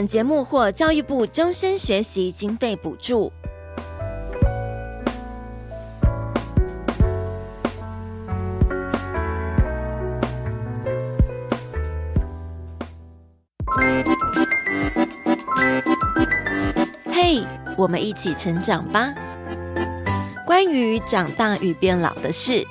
本节目获教育部终身学习经费补助。嘿，我们一起成长吧！关于长大与变老的事。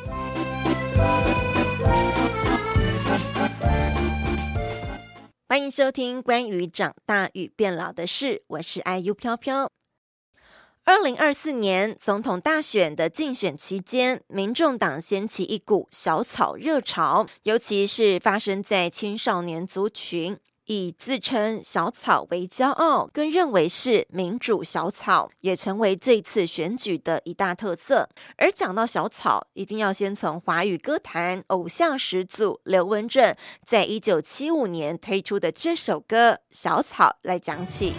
欢迎收听关于长大与变老的事，我是 IU 飘飘。二零二四年总统大选的竞选期间，民众党掀起一股小草热潮，尤其是发生在青少年族群。以自称小草为骄傲，更认为是民主小草，也成为这次选举的一大特色。而讲到小草，一定要先从华语歌坛偶像始祖刘文正在一九七五年推出的这首歌《小草》来讲起。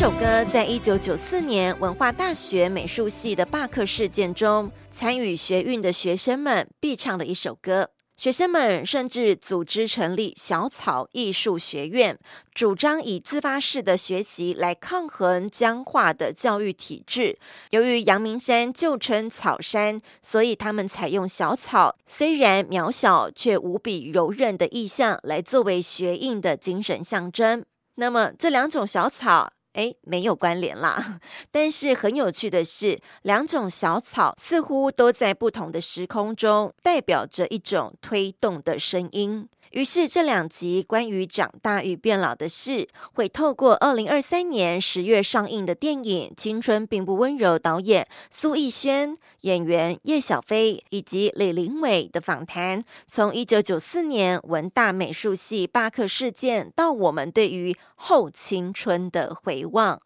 首歌在一九九四年文化大学美术系的罢课事件中，参与学运的学生们必唱的一首歌。学生们甚至组织成立小草艺术学院，主张以自发式的学习来抗衡僵化的教育体制。由于阳明山旧称草山，所以他们采用小草，虽然渺小却无比柔韧的意象来作为学印的精神象征。那么这两种小草。哎，没有关联啦。但是很有趣的是，两种小草似乎都在不同的时空中代表着一种推动的声音。于是这两集关于长大与变老的事，会透过二零二三年十月上映的电影《青春并不温柔》导演苏逸轩、演员叶小飞以及李龄伟的访谈，从一九九四年文大美术系罢课事件到我们对于后青春的回望。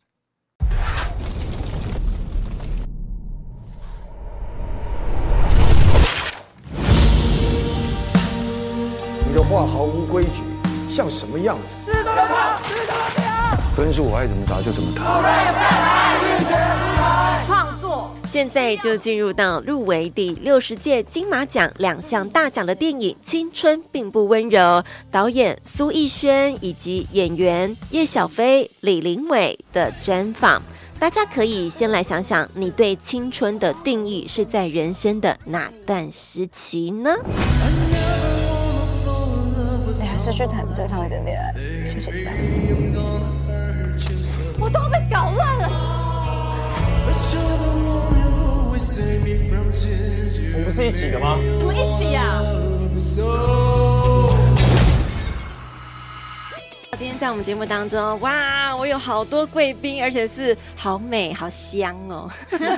的话毫无规矩，像什么样子？分数我爱怎么答就怎么答。创作，现在就进入到入围第六十届金马奖两项大奖的电影《青春并不温柔》，导演苏逸轩以及演员叶小飞、李林伟的专访。大家可以先来想想，你对青春的定义是在人生的哪段时期呢？是去谈正常一点恋爱，谢谢你。我都被搞乱了。我们不是一起的吗？怎么一起呀？今天在我们节目当中，哇，我有好多贵宾，而且是好美、好香哦。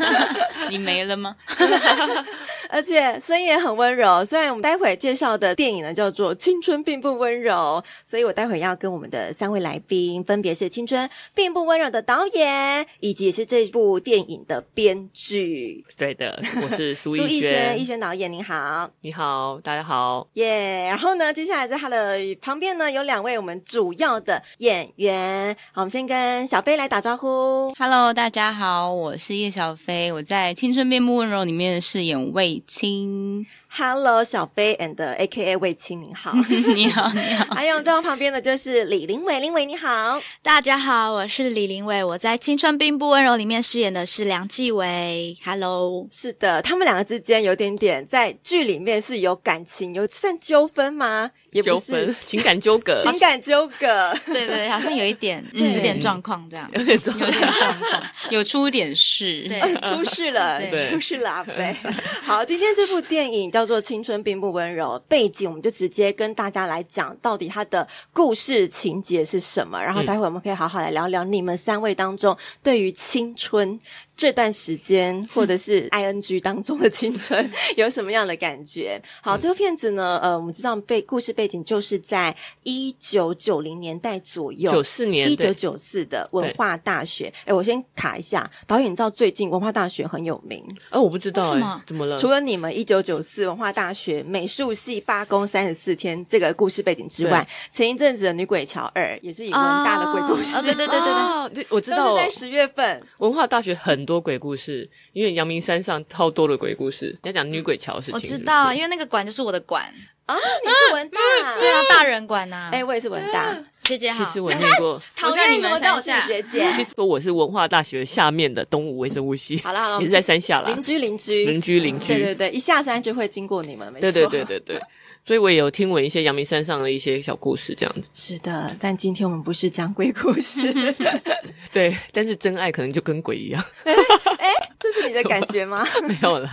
你没了吗？而且声音也很温柔。虽然我们待会介绍的电影呢叫做《青春并不温柔》，所以我待会要跟我们的三位来宾，分别是《青春并不温柔》的导演，以及也是这部电影的编剧。对的，我是 苏逸轩。苏逸轩，逸轩导演，您好。你好，大家好。耶、yeah！然后呢，接下来在他的旁边呢有两位我们主要的演员。好，我们先跟小飞来打招呼。Hello，大家好，我是叶小飞，我在《青春并不温柔》里面饰演魏亲。Hello，小飞 and AKA 魏青，你好，你好，你好。还有在我旁边的就是李林伟，林伟你好，大家好，我是李林伟，我在《青春并不温柔》里面饰演的是梁继伟。Hello，是的，他们两个之间有点点在剧里面是有感情，有算纠纷吗？也不是。纠纷，情感纠葛，情感纠葛，对对，好像有一点，对 有点状况这样，有点状况，有点状况，有出点事，对，出事了，对，出事了，阿飞。好，今天这部电影叫做《青春并不温柔》，背景我们就直接跟大家来讲，到底它的故事情节是什么，然后待会我们可以好好来聊聊你们三位当中对于青春。这段时间，或者是 ing 当中的青春，有什么样的感觉？好，这个片子呢，呃，我们知道背故事背景就是在一九九零年代左右，九四年，一九九四的文化大学。哎，我先卡一下，导演，你知道最近文化大学很有名？哦，我不知道，什么？怎么了？除了你们一九九四文化大学美术系罢工三十四天这个故事背景之外，前一阵子的女鬼桥二也是以文大的鬼故事，对对对对对，我知道，都是在十月份文化大学很。多鬼故事，因为阳明山上超多的鬼故事。要讲女鬼桥事情，我知道，因为那个馆就是我的馆啊，你是文大，对啊，大人馆呐。哎，我也是文大学姐好。其实我念过，讨厌你们我是学姐。其实我是文化大学下面的东吴微生物系。好了好了，也是在山下啦，邻居邻居邻居邻居，对对对，一下山就会经过你们，没错。对对对对对。所以我也有听闻一些阳明山上的一些小故事，这样子。是的，但今天我们不是讲鬼故事，对，但是真爱可能就跟鬼一样。哎，这是你的感觉吗？没有啦。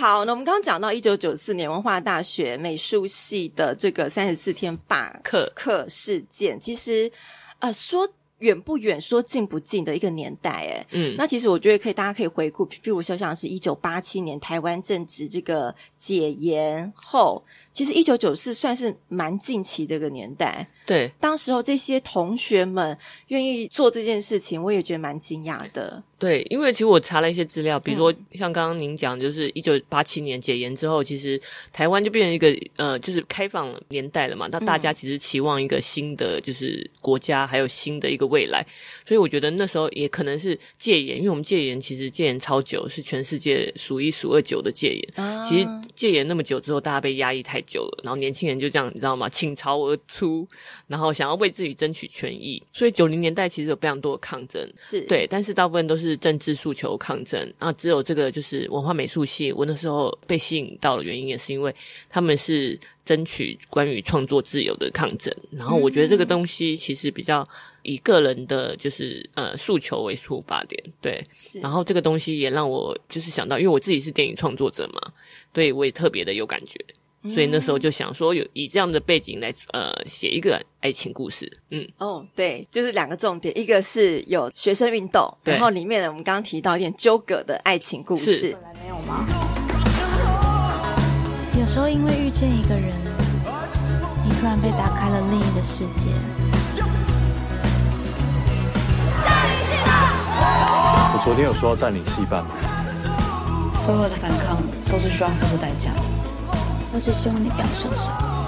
好，那我们刚刚讲到一九九四年文化大学美术系的这个三十四天罢课课事件，其实呃说。远不远，说近不近的一个年代，哎，嗯，那其实我觉得可以，大家可以回顾，譬如说像是一九八七年台湾正值这个解严后，其实一九九四算是蛮近期的一个年代。对，当时候这些同学们愿意做这件事情，我也觉得蛮惊讶的。对，因为其实我查了一些资料，比如说像刚刚您讲，就是一九八七年解严之后，其实台湾就变成一个呃，就是开放年代了嘛。那大家其实期望一个新的就是国家，还有新的一个未来。所以我觉得那时候也可能是戒严，因为我们戒严其实戒严超久，是全世界数一数二久的戒严。啊、其实戒严那么久之后，大家被压抑太久了，然后年轻人就这样，你知道吗？倾巢而出，然后想要为自己争取权益。所以九零年代其实有非常多的抗争，是对，但是大部分都是。政治诉求抗争，然后只有这个就是文化美术系，我那时候被吸引到的原因，也是因为他们是争取关于创作自由的抗争。然后我觉得这个东西其实比较以个人的就是呃诉求为出发点，对。然后这个东西也让我就是想到，因为我自己是电影创作者嘛，对我也特别的有感觉。所以那时候就想说，有以这样的背景来呃写一个爱情故事，嗯，哦，对，就是两个重点，一个是有学生运动，然后里面呢，我们刚刚提到一点纠葛的爱情故事，本来没有吗？有时候因为遇见一个人，你突然被打开了另一个世界。我昨天有说要占领戏班吗？所有的反抗都是需要付出代价的。我只希望你不要受伤。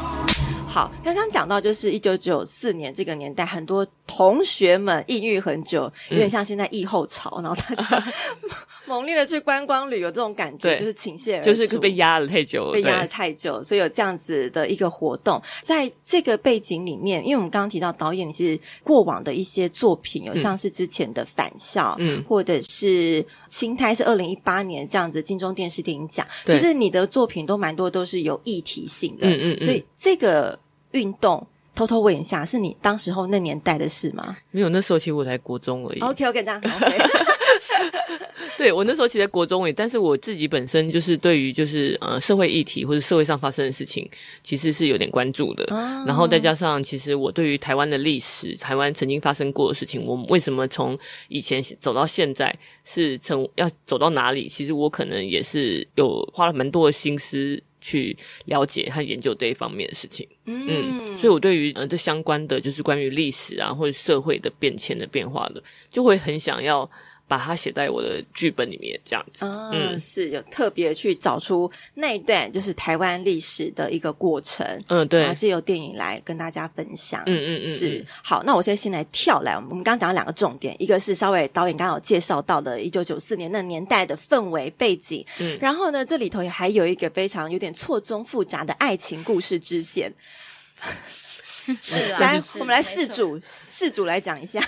好，刚刚讲到就是一九九四年这个年代，很多同学们抑郁很久，有点像现在疫后潮，嗯、然后大家 猛烈的去观光旅游，这种感觉就是倾泻而出，就是被压了太久了，被压了太久，所以有这样子的一个活动。在这个背景里面，因为我们刚刚提到导演你是过往的一些作品，有像是之前的《返校》，嗯，或者是《青苔》是二零一八年这样子金钟电视电影奖，对。就是你的作品都蛮多都是有议题性的，嗯，嗯嗯，所以这个。运动，偷偷问一下，是你当时候那年代的事吗？没有，那时候其实我才国中而已。OK，OK，这样。Okay. 对，我那时候其实国中而已，但是我自己本身就是对于就是呃社会议题或者社会上发生的事情，其实是有点关注的。哦、然后再加上，其实我对于台湾的历史，台湾曾经发生过的事情，我们为什么从以前走到现在，是从要走到哪里？其实我可能也是有花了蛮多的心思。去了解和研究这一方面的事情，嗯，嗯，所以我对于呃这相关的就是关于历史啊或者社会的变迁的变化的，就会很想要把它写在我的剧本里面，这样子。哦、嗯，是有特别去找出那一段就是台湾历史的一个过程。嗯，对，然后借由电影来跟大家分享。嗯嗯嗯，是好。那我现在先来跳来，我们刚刚讲了两个重点，一个是稍微导演刚刚有介绍到的，一九九四年那年代的氛围背景。嗯，然后呢，这里头也还有一个非常有点错综复杂的爱情故事支线。是啊，来，我们来试主试主来讲一下。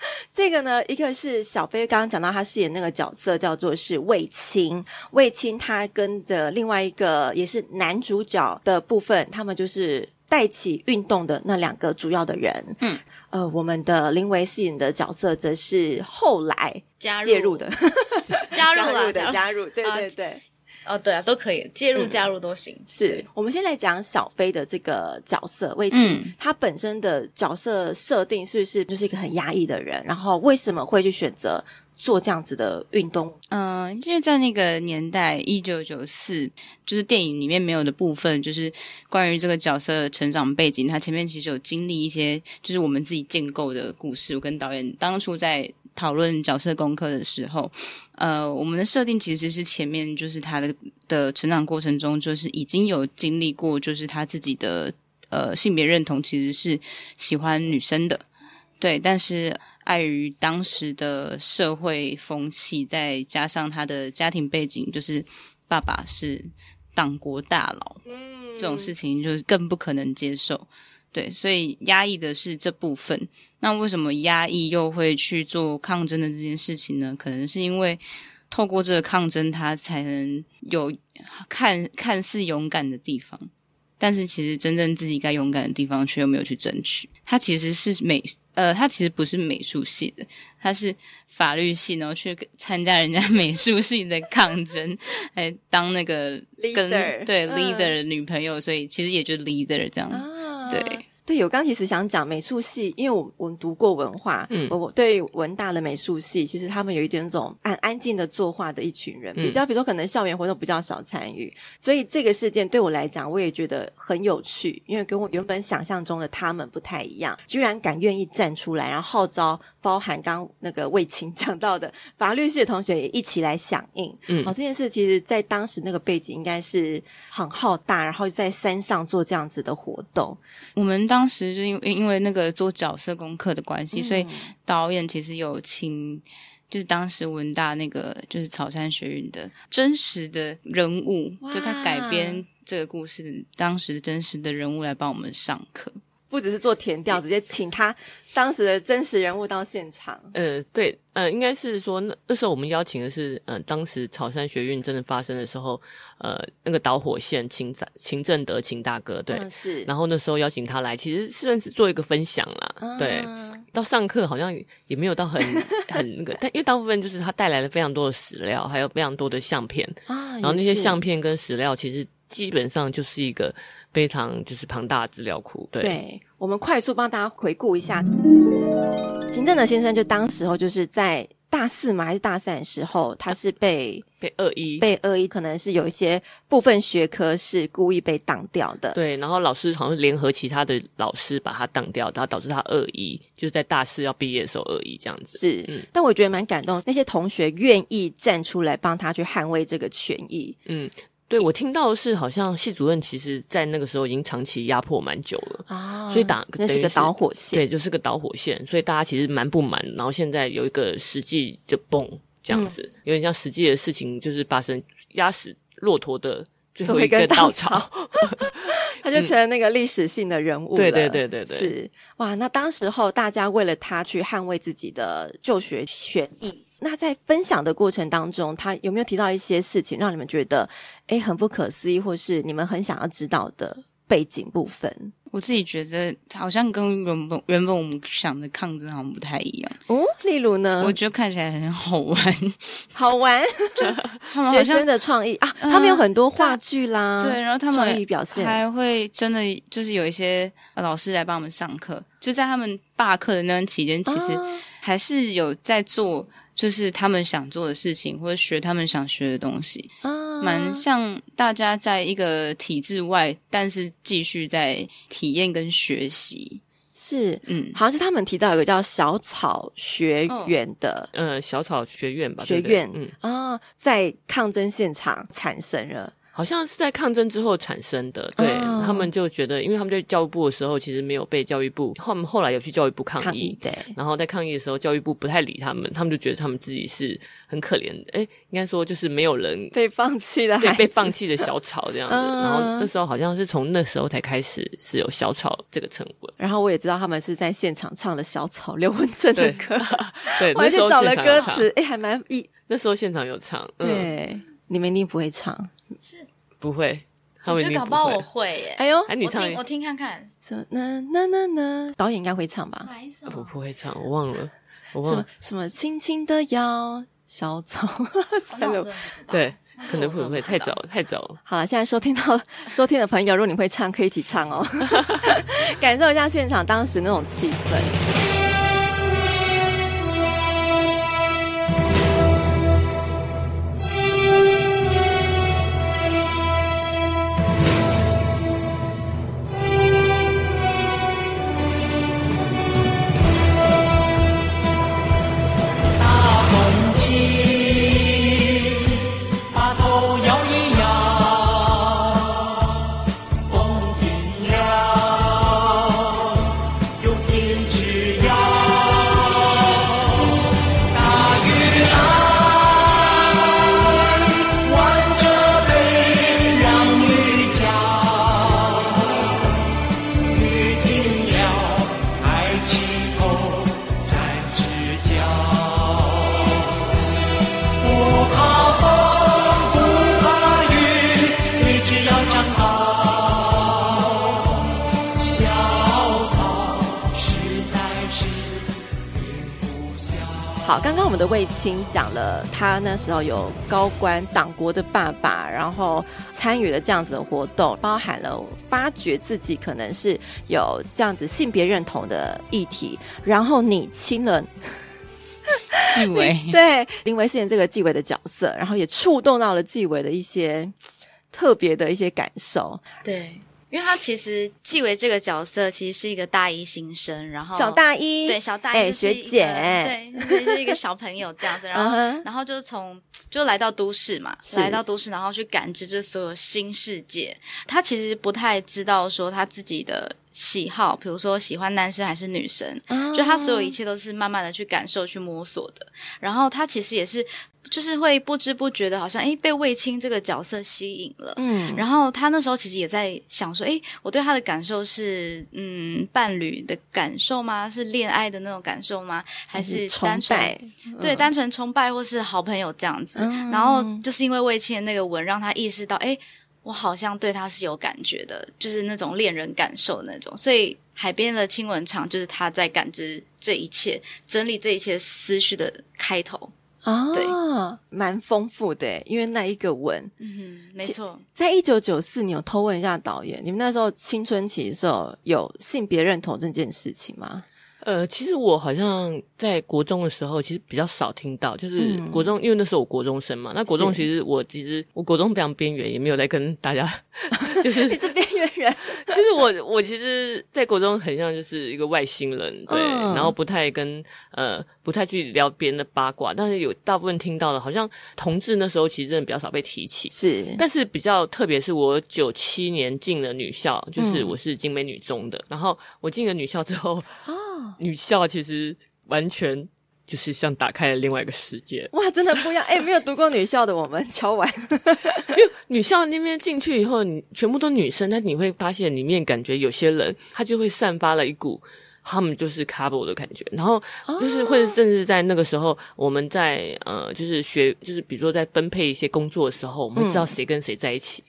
这个呢，一个是小飞刚刚讲到他饰演那个角色叫做是卫青，卫青他跟着另外一个也是男主角的部分，他们就是带起运动的那两个主要的人。嗯，呃，我们的林维饰演的角色则是后来介入的，加入加入的加入，对对对。哦，对啊，都可以介入加入都行。嗯、是我们现在讲小飞的这个角色魏青，嗯、他本身的角色设定是不是就是一个很压抑的人？然后为什么会去选择做这样子的运动？嗯、呃，因为在那个年代，一九九四，就是电影里面没有的部分，就是关于这个角色的成长背景。他前面其实有经历一些，就是我们自己建构的故事。我跟导演当初在。讨论角色功课的时候，呃，我们的设定其实是前面就是他的的成长过程中，就是已经有经历过，就是他自己的呃性别认同其实是喜欢女生的，对，但是碍于当时的社会风气，再加上他的家庭背景，就是爸爸是党国大佬，嗯，这种事情就是更不可能接受。对，所以压抑的是这部分。那为什么压抑又会去做抗争的这件事情呢？可能是因为透过这个抗争，他才能有看看似勇敢的地方，但是其实真正自己该勇敢的地方，却又没有去争取。他其实是美，呃，他其实不是美术系的，他是法律系，然后去参加人家 美术系的抗争，来当那个跟 leader 对 leader 的女朋友，所以其实也就 leader 这样。啊对。对，我刚其实想讲美术系，因为我我们读过文化，嗯，我对文大的美术系，其实他们有一点那种安安静的作画的一群人，比较比如说可能校园活动比较少参与，所以这个事件对我来讲，我也觉得很有趣，因为跟我原本想象中的他们不太一样，居然敢愿意站出来，然后号召包含刚那个魏青 讲到的法律系的同学也一起来响应，嗯，好，这件事其实在当时那个背景应该是很浩大，然后在山上做这样子的活动。我们当时就因为因为那个做角色功课的关系，嗯、所以导演其实有请，就是当时文大那个就是草山学运的真实的人物，就他改编这个故事当时真实的人物来帮我们上课。不只是做填调，直接请他当时的真实人物到现场。呃，对，呃，应该是说那那时候我们邀请的是，呃，当时草山学运真的发生的时候，呃，那个导火线秦秦正德秦大哥，对，嗯、是。然后那时候邀请他来，其实算是做一个分享啦。嗯、对，到上课好像也没有到很 很那个，但因为大部分就是他带来了非常多的史料，还有非常多的相片啊，然后那些相片跟史料其实。基本上就是一个非常就是庞大的资料库，对。对，我们快速帮大家回顾一下，秦正德先生就当时候就是在大四嘛还是大三的时候，他是被被恶意被恶意，可能是有一些部分学科是故意被挡掉的。对，然后老师好像是联合其他的老师把他挡掉，然后导致他恶意，就是在大四要毕业的时候恶意这样子。是，嗯，但我觉得蛮感动，那些同学愿意站出来帮他去捍卫这个权益，嗯。对，我听到的是，好像系主任其实，在那个时候已经长期压迫蛮久了，啊，所以打那是个导火线，对，就是个导火线，所以大家其实蛮不满，然后现在有一个实际就蹦这样子，嗯、有点像实际的事情，就是发生压死骆驼的最后一根稻草，他就成了那个历史性的人物了，对对对对对，是哇，那当时候大家为了他去捍卫自己的就学权益。那在分享的过程当中，他有没有提到一些事情，让你们觉得诶很不可思议，或是你们很想要知道的背景部分？我自己觉得好像跟原本原本我们想的抗争好像不太一样哦。例如呢？我觉得看起来很好玩，好玩。学生的创意啊，他们有很多话剧啦，对，然后他们创意表现还会真的就是有一些老师来帮我们上课，就在他们罢课的那段期间，其实还是有在做。就是他们想做的事情，或者学他们想学的东西，啊，蛮像大家在一个体制外，但是继续在体验跟学习。是，嗯，好像是他们提到有个叫小草学院的，呃，小草学院吧，学院，嗯啊，在抗争现场产生了。好像是在抗争之后产生的，对、哦、他们就觉得，因为他们在教育部的时候，其实没有被教育部，他们后来有去教育部抗议，抗议对，然后在抗议的时候，教育部不太理他们，他们就觉得他们自己是很可怜的，哎，应该说就是没有人被放弃的，对，被放弃的小草这样子。嗯、然后那时候好像是从那时候才开始是有小草这个称谓。然后我也知道他们是在现场唱的小草刘文正的歌，对，我还去找了歌词，哎，还蛮一那时候现场有唱，嗯、对，你们一定不会唱，是不会。我觉得搞不好我会耶！哎呦，哎，你唱，我听看看。什么？那那那那，导演应该会唱吧？哪一首？我不会唱，我忘了，我忘了。什么？轻轻的摇小草。对，可能会不会太早？太早了。好了，现在收听到 收听的朋友，如果你会唱，可以一起唱哦，感受一下现场当时那种气氛。我们的卫青讲了，他那时候有高官党国的爸爸，然后参与了这样子的活动，包含了发觉自己可能是有这样子性别认同的议题，然后你亲了纪委，对林维饰演这个纪委的角色，然后也触动到了纪委的一些特别的一些感受，对。因为他其实纪委这个角色其实是一个大一新生，然后小大一对小大一学姐，对，是一个小朋友这样子，然后、uh. 然后就从就来到都市嘛，来到都市，然后去感知这所有新世界。他其实不太知道说他自己的喜好，比如说喜欢男生还是女生，uh. 就他所有一切都是慢慢的去感受、去摸索的。然后他其实也是。就是会不知不觉的，好像诶被卫青这个角色吸引了，嗯，然后他那时候其实也在想说，诶我对他的感受是，嗯，伴侣的感受吗？是恋爱的那种感受吗？还是单纯崇拜？对，单纯崇拜或是好朋友这样子？嗯、然后就是因为卫青的那个吻，让他意识到，诶我好像对他是有感觉的，就是那种恋人感受那种。所以海边的亲吻场就是他在感知这一切、整理这一切思绪的开头。啊，对，蛮丰富的，因为那一个吻，嗯哼，没错，在一九九四，你有偷问一下导演，你们那时候青春期的时候有性别认同这件事情吗？呃，其实我好像在国中的时候，其实比较少听到，就是国中，嗯、因为那时候我国中生嘛。那国中其实我其实我国中非常边缘，也没有在跟大家，就是缘人，就是我我其实，在国中很像就是一个外星人，对，嗯、然后不太跟呃不太去聊别人的八卦，但是有大部分听到的，好像同志那时候其实真的比较少被提起，是，但是比较特别是我九七年进了女校，就是我是景美女中的，嗯、然后我进了女校之后女校其实完全就是像打开了另外一个世界，哇，真的不一样！哎，没有读过女校的我们敲完，因为女校那边进去以后，你全部都女生，但你会发现里面感觉有些人他就会散发了一股他们就是 couple 的感觉，然后就是会甚至在那个时候，我们在呃就是学就是比如说在分配一些工作的时候，我们会知道谁跟谁在一起。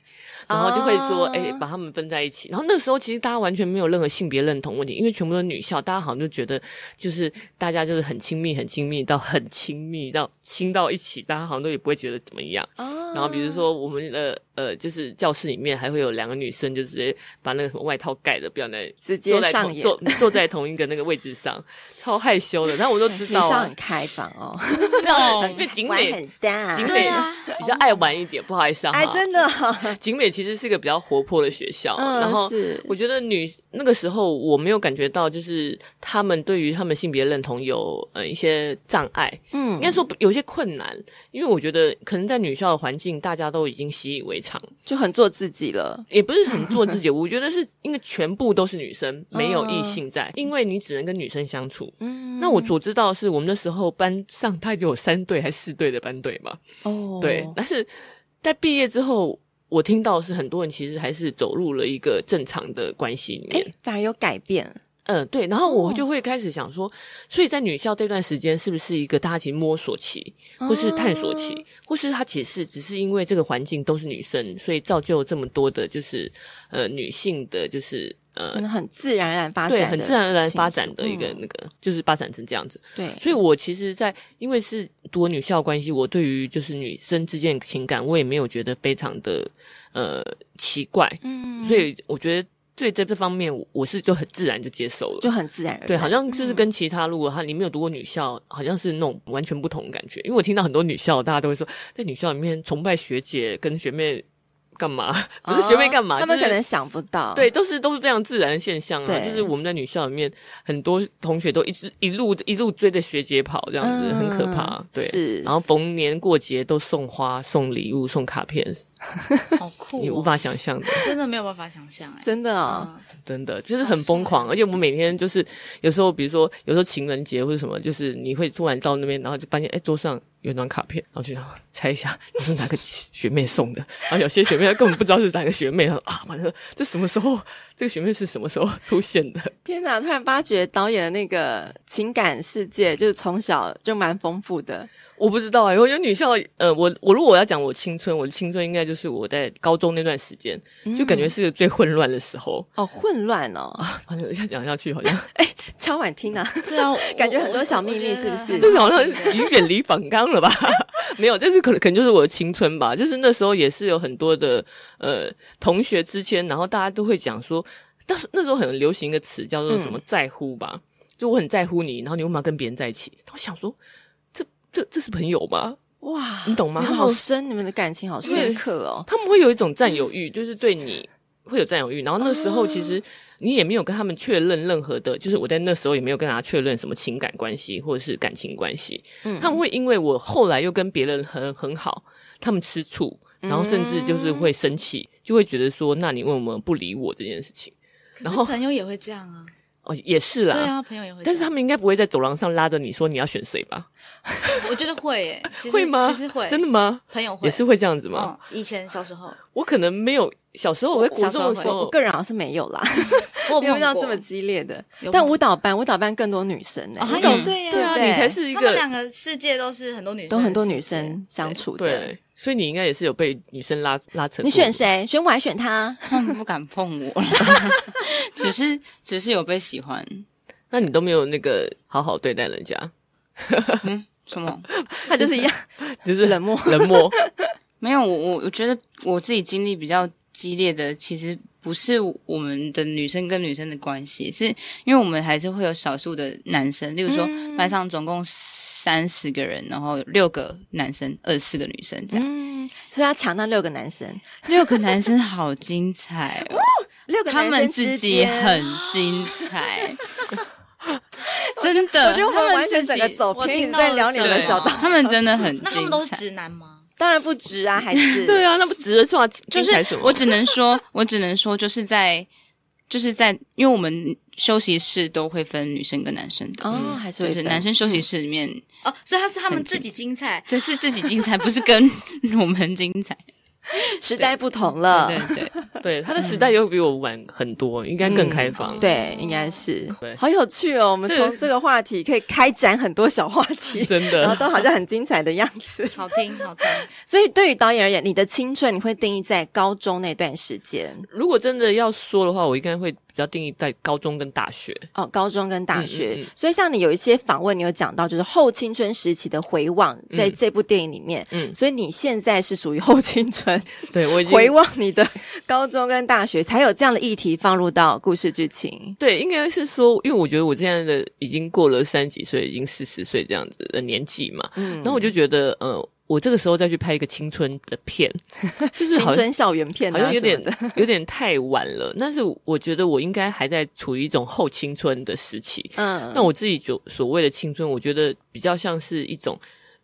嗯然后就会说，哎、欸，把他们分在一起。然后那个时候，其实大家完全没有任何性别认同问题，因为全部都是女校，大家好像就觉得，就是大家就是很亲密，很亲密到很亲密到亲到一起，大家好像都也不会觉得怎么样。然后比如说我们的呃，就是教室里面还会有两个女生，就直接把那个外套盖着，不要在直接上演坐坐在同一个那个位置上，超害羞的。然后我都知道、啊，很开放哦，因为景美很大，景美比较爱玩一点，不好意思啊，哎，真的、哦，景美其实是个比较活泼的学校，嗯、然后我觉得女那个时候我没有感觉到，就是他们对于他们性别认同有呃一些障碍，嗯，应该说有些困难，因为我觉得可能在女校的环境，大家都已经习以为常，就很做自己了，也不是很做自己，我觉得是因为全部都是女生，没有异性在，因为你只能跟女生相处，嗯，那我所知道的是我们那时候班上大概就有三队还是四队的班队嘛，哦，对，但是在毕业之后。我听到是很多人其实还是走入了一个正常的关系里面，反而有改变。嗯，对。然后我就会开始想说，哦、所以在女校这段时间是不是一个大家其实摸索期，或是探索期，哦、或是它其实只是因为这个环境都是女生，所以造就这么多的，就是呃女性的，就是。呃，可能很自然而然发展，对，很自然而然发展的一个那个，嗯、就是发展成这样子。对，所以我其实在，在因为是读女校关系，我对于就是女生之间的情感，我也没有觉得非常的呃奇怪。嗯，所以我觉得对在这方面，我是就很自然就接受了，就很自然而然。对，好像就是跟其他，如果他你没有读过女校，好像是那种完全不同的感觉。因为我听到很多女校，大家都会说，在女校里面崇拜学姐跟学妹。干嘛？不是学妹干嘛？哦，他们可能想不到。对，都是都是非常自然的现象啊。对就是我们在女校里面，很多同学都一直一路一路追着学姐跑，这样子，嗯、很可怕。对，是。然后逢年过节都送花、送礼物、送卡片，好酷哦，你无法想象的，真的没有办法想象哎，真的啊，嗯、真的就是很疯狂。而且我们每天就是有时候，比如说有时候情人节或者什么，就是你会突然到那边，然后就发现哎桌上。原装卡片，然后就想猜一下，你是哪个学妹送的？然后有些学妹她根本不知道是哪个学妹，啊，完了，这什么时候？这个学妹是什么时候出现的？天哪！突然发觉导演的那个情感世界，就是从小就蛮丰富的。我不知道哎、欸，我觉得女校，呃，我我如果我要讲我青春，我的青春应该就是我在高中那段时间，就感觉是个最混乱的时候。嗯、哦，混乱哦！啊，反正要讲下去好像，哎，敲碗听啊，对啊，感觉很多小秘密，是不是？就是好像已经远离反纲了吧？没有，这是可能可能就是我的青春吧。就是那时候也是有很多的呃同学之间，然后大家都会讲说，但是那时候很流行一个词叫做什么在乎吧？嗯、就我很在乎你，然后你为什么要跟别人在一起？我想说。这这是朋友吗？哇，你懂吗？他好深，你们的感情好深刻哦。他们会有一种占有欲，就是对你会有占有欲。然后那时候其实你也没有跟他们确认任何的，就是我在那时候也没有跟他确认什么情感关系或者是感情关系。嗯，他们会因为我后来又跟别人很很好，他们吃醋，然后甚至就是会生气，就会觉得说，那你为什么不理我这件事情？然后朋友也会这样啊。哦，也是啦。对啊，朋友也会。但是他们应该不会在走廊上拉着你说你要选谁吧？我觉得会 诶，会吗？其实会，真的吗？朋友会也是会这样子吗？以前小时候，我可能没有小时候，我在国中的时候，我个人好像是没有啦，我没有遇到这么激烈的。但舞蹈班，舞蹈班更多女生呢。还有对呀，对啊，你才是一个。他们两个世界都是很多女生，都很多女生相处的。所以你应该也是有被女生拉拉扯。你选谁？选我还选他？他们不敢碰我，只是只是有被喜欢。那你都没有那个好好对待人家？嗯，什么？他就是一样，就是冷漠，冷漠。没有，我我我觉得我自己经历比较激烈的，其实不是我们的女生跟女生的关系，是因为我们还是会有少数的男生，例如说班上总共三十个人，然后有六个男生，二十四个女生这样。嗯，所以要抢那六个男生，六个男生好精彩哦！六个他们自己很精彩。真的，我觉得我们完全整个走偏，在聊你们的小道。他们真的 很，那他们都是直男吗？当然不直啊，还是 对啊，那不直的话，就是我只能说，我只能说，就是在，就是在，因为我们休息室都会分女生跟男生的哦，还是就是男生休息室里面哦，所以他是他们自己精彩，对，是自己精彩，不是跟 我们精彩。时代不同了，对对对，对，他的时代又比我晚很多，应该更开放。对，应该是。好有趣哦！我们从这个话题可以开展很多小话题，真的，然后都好像很精彩的样子。好听，好听。所以对于导演而言，你的青春你会定义在高中那段时间。如果真的要说的话，我应该会较定义在高中跟大学。哦，高中跟大学。嗯嗯嗯、所以像你有一些访问，你有讲到就是后青春时期的回望，在这部电影里面。嗯。所以你现在是属于后青春。对，我已经回望你的高中跟大学，才有这样的议题放入到故事剧情。对，应该是说，因为我觉得我现在的已经过了三十几岁，已经四十岁这样子的年纪嘛。嗯。然后我就觉得，呃。我这个时候再去拍一个青春的片，就是青春校园片，好像有点有点太晚了。但是我觉得我应该还在处于一种后青春的时期。嗯，那我自己就所谓的青春，我觉得比较像是一种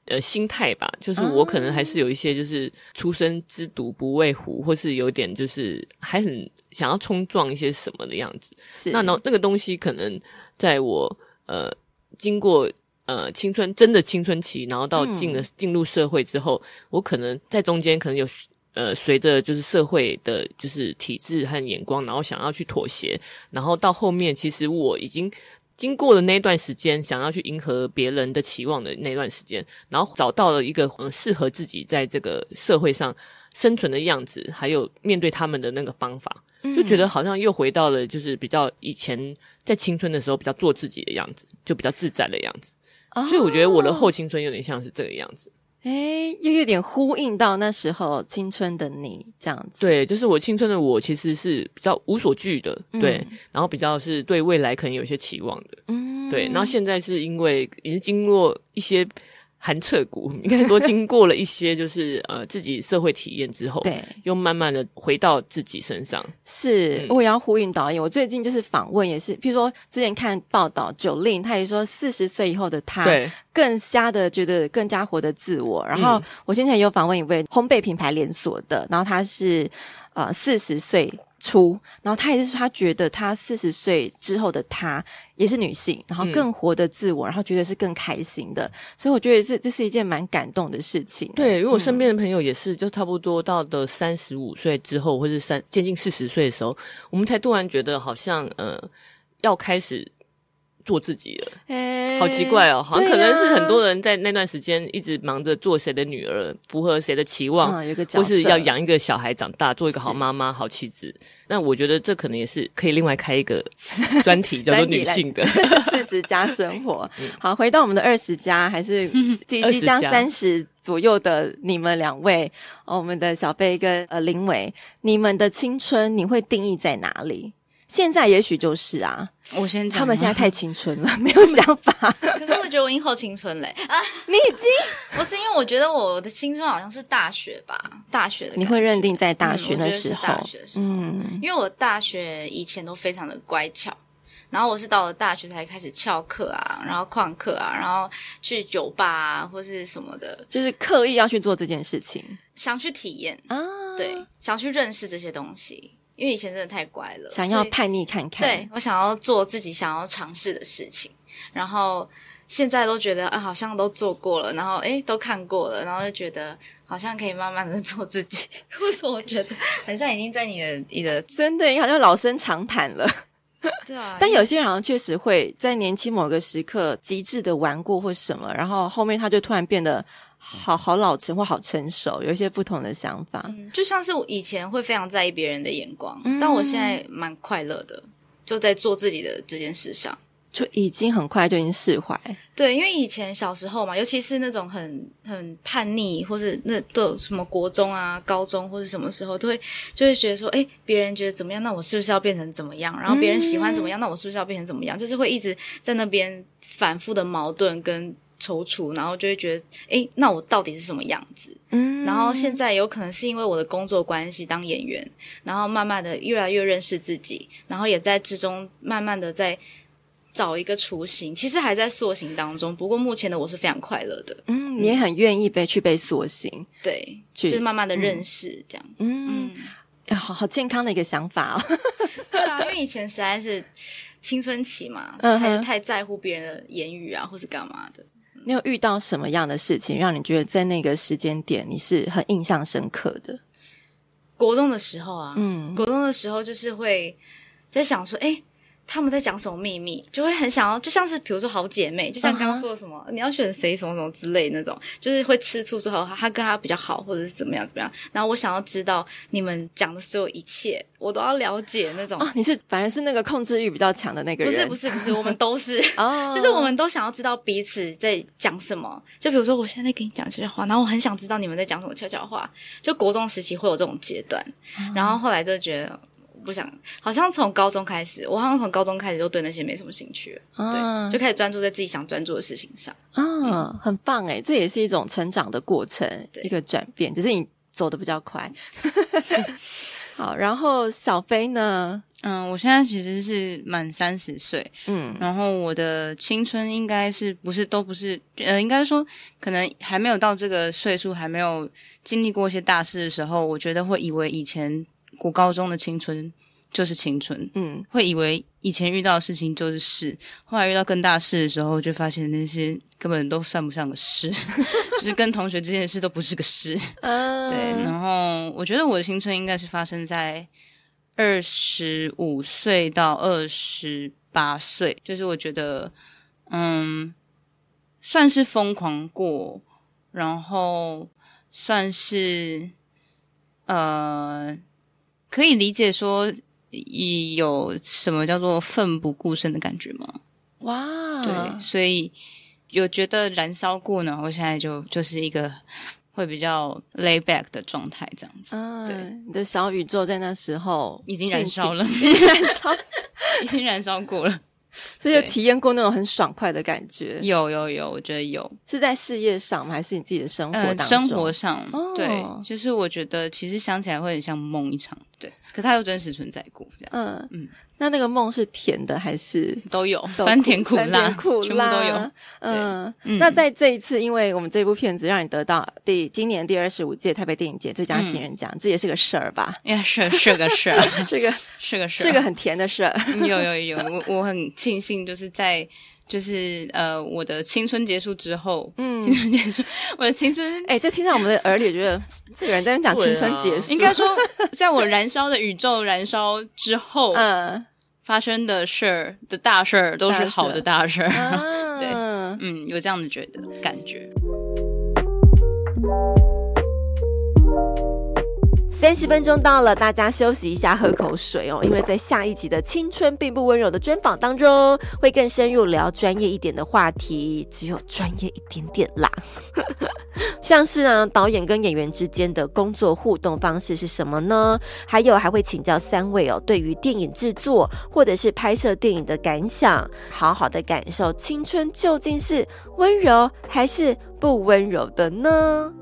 呃心态吧，就是我可能还是有一些就是初生之犊不畏虎，或是有点就是还很想要冲撞一些什么的样子。是，那那那个东西可能在我呃经过。呃，青春真的青春期，然后到进了进入社会之后，嗯、我可能在中间可能有呃，随着就是社会的，就是体制和眼光，然后想要去妥协，然后到后面，其实我已经经过了那段时间，想要去迎合别人的期望的那段时间，然后找到了一个呃适合自己在这个社会上生存的样子，还有面对他们的那个方法，就觉得好像又回到了就是比较以前在青春的时候比较做自己的样子，就比较自在的样子。所以我觉得我的后青春有点像是这个样子，哎、哦，又有点呼应到那时候青春的你这样子。对，就是我青春的我其实是比较无所惧的，嗯、对，然后比较是对未来可能有一些期望的，嗯，对。然后现在是因为已经经过一些。寒彻骨，应该多经过了一些，就是呃自己社会体验之后，对，又慢慢的回到自己身上。是，嗯、我也要呼应导演。我最近就是访问，也是，譬如说之前看报道，Jolin 他也说四十岁以后的他，对，更加的觉得更加活得自我。然后我现在也有访问一位烘焙品牌连锁的，然后他是呃四十岁。出，然后他也是说，他觉得他四十岁之后的他也是女性，然后更活得自我，嗯、然后觉得是更开心的，所以我觉得这这是一件蛮感动的事情。对，因为我身边的朋友也是，就差不多到的三十五岁之后，或者三接近四十岁的时候，我们才突然觉得好像呃要开始。做自己了，欸、好奇怪哦，好像可能是很多人在那段时间一直忙着做谁的女儿，符合谁的期望，或是要养一个小孩长大，做一个好妈妈、好妻子。那我觉得这可能也是可以另外开一个专题，叫做女性的。四十加生活。好，回到我们的二十加，还是即 即将三十左右的你们两位，哦，我们的小贝跟呃林伟，你们的青春你会定义在哪里？现在也许就是啊，我先讲，他们现在太青春了，没有想法。可是我觉得我已经后青春嘞啊！你已经 不是因为我觉得我的青春好像是大学吧，大学的。你会认定在大学的时候？嗯、大学的时候，嗯，因为我大学以前都非常的乖巧，然后我是到了大学才开始翘课啊，然后旷课啊，然后去酒吧啊或是什么的，就是刻意要去做这件事情，想去体验啊，对，想去认识这些东西。因为以前真的太乖了，想要叛逆看看。对，我想要做自己想要尝试的事情，然后现在都觉得啊，好像都做过了，然后诶都看过了，然后就觉得好像可以慢慢的 做自己。为什么我觉得很像已经在你的你的 真的，你好像老生常谈了。对啊，但有些人好像确实会在年轻某个时刻极致的玩过或什么，然后后面他就突然变得。好好老成或好成熟，有一些不同的想法。嗯，就像是我以前会非常在意别人的眼光，嗯，但我现在蛮快乐的，就在做自己的这件事上，就已经很快就已经释怀。对，因为以前小时候嘛，尤其是那种很很叛逆，或是那都有什么国中啊、高中或者什么时候，都会就会觉得说，哎，别人觉得怎么样，那我是不是要变成怎么样？然后别人喜欢怎么样，那我是不是要变成怎么样？就是会一直在那边反复的矛盾跟。踌躇，然后就会觉得，哎，那我到底是什么样子？嗯，然后现在有可能是因为我的工作关系当演员，然后慢慢的越来越认识自己，然后也在之中慢慢的在找一个雏形，其实还在塑形当中。不过目前的我是非常快乐的。嗯，你也很愿意被去被塑形，对，就是慢慢的认识这样。嗯，嗯，好好健康的一个想法哦。对啊，因为以前实在是青春期嘛，太、uh. 太在乎别人的言语啊，或是干嘛的。你有遇到什么样的事情，让你觉得在那个时间点你是很印象深刻的？国中的时候啊，嗯，国中的时候就是会在想说，诶，他们在讲什么秘密，就会很想要，就像是比如说好姐妹，就像刚刚说的什么，uh huh. 你要选谁什么什么之类那种，就是会吃醋之后，他跟他比较好，或者是怎么样怎么样。然后我想要知道你们讲的所有一切，我都要了解那种。哦，你是反而是那个控制欲比较强的那个人？不是不是不是，我们都是，哦，就是我们都想要知道彼此在讲什么。就比如说我现在在跟你讲悄悄话，然后我很想知道你们在讲什么悄悄话。就国中时期会有这种阶段，然后后来就觉得。不想，好像从高中开始，我好像从高中开始就对那些没什么兴趣了，啊、对，就开始专注在自己想专注的事情上。啊，嗯、很棒哎，这也是一种成长的过程，一个转变，只是你走的比较快。好，然后小飞呢？嗯，我现在其实是满三十岁，嗯，然后我的青春应该是不是都不是，呃，应该说可能还没有到这个岁数，还没有经历过一些大事的时候，我觉得会以为以前。国高中的青春就是青春，嗯，会以为以前遇到的事情就是事，后来遇到更大事的时候，就发现那些根本都算不上个事，就是跟同学之间的事都不是个事。嗯，对。然后我觉得我的青春应该是发生在二十五岁到二十八岁，就是我觉得，嗯，算是疯狂过，然后算是，呃。可以理解说，有什么叫做奋不顾身的感觉吗？哇，对，所以有觉得燃烧过呢。我现在就就是一个会比较 lay back 的状态，这样子。嗯，对，你的小宇宙在那时候已经燃烧了，已经燃烧，已经燃烧过了。所以有体验过那种很爽快的感觉？有有有，我觉得有。是在事业上吗？还是你自己的生活当中？呃、生活上，哦、对，就是我觉得其实想起来会很像梦一场，对。可它又真实存在过，这样。嗯嗯。嗯那那个梦是甜的还是都有酸甜苦辣，苦辣全部都有。嗯，那在这一次，因为我们这部片子让你得到第今年第二十五届台北电影节最佳新人奖，这也是个事儿吧？也，是是个事儿，是个是个事儿，是个很甜的事儿。有有有，我我很庆幸，就是在就是呃我的青春结束之后，嗯，青春结束，我的青春，哎，这听到我们的耳里，觉得这个人在讲青春结束，应该说，在我燃烧的宇宙燃烧之后，嗯。发生的事儿的大事儿都是好的大事儿，啊、对，嗯，有这样子觉得感觉。三十分钟到了，大家休息一下，喝口水哦。因为在下一集的《青春并不温柔》的专访当中，会更深入聊专业一点的话题，只有专业一点点啦。像是啊，导演跟演员之间的工作互动方式是什么呢？还有还会请教三位哦，对于电影制作或者是拍摄电影的感想，好好的感受青春究竟是温柔还是不温柔的呢？